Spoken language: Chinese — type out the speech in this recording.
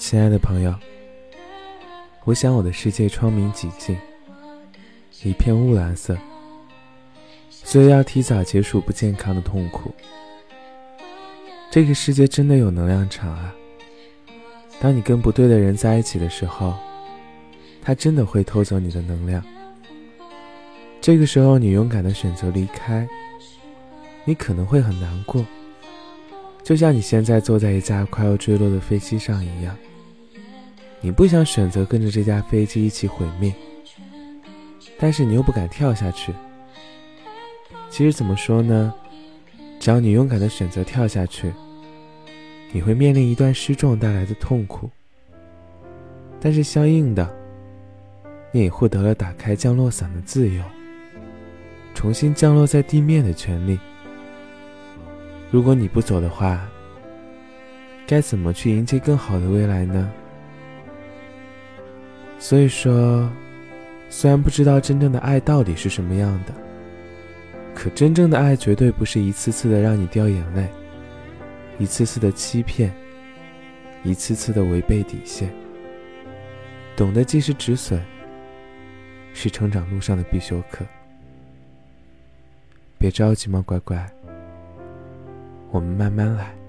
亲爱的朋友，我想我的世界窗明几净，一片雾蓝色，所以要提早结束不健康的痛苦。这个世界真的有能量场啊！当你跟不对的人在一起的时候，他真的会偷走你的能量。这个时候，你勇敢的选择离开，你可能会很难过，就像你现在坐在一架快要坠落的飞机上一样。你不想选择跟着这架飞机一起毁灭，但是你又不敢跳下去。其实怎么说呢？只要你勇敢的选择跳下去，你会面临一段失重带来的痛苦，但是相应的，你也获得了打开降落伞的自由，重新降落在地面的权利。如果你不走的话，该怎么去迎接更好的未来呢？所以说，虽然不知道真正的爱到底是什么样的，可真正的爱绝对不是一次次的让你掉眼泪，一次次的欺骗，一次次的违背底线。懂得及时止损，是成长路上的必修课。别着急嘛，乖乖，我们慢慢来。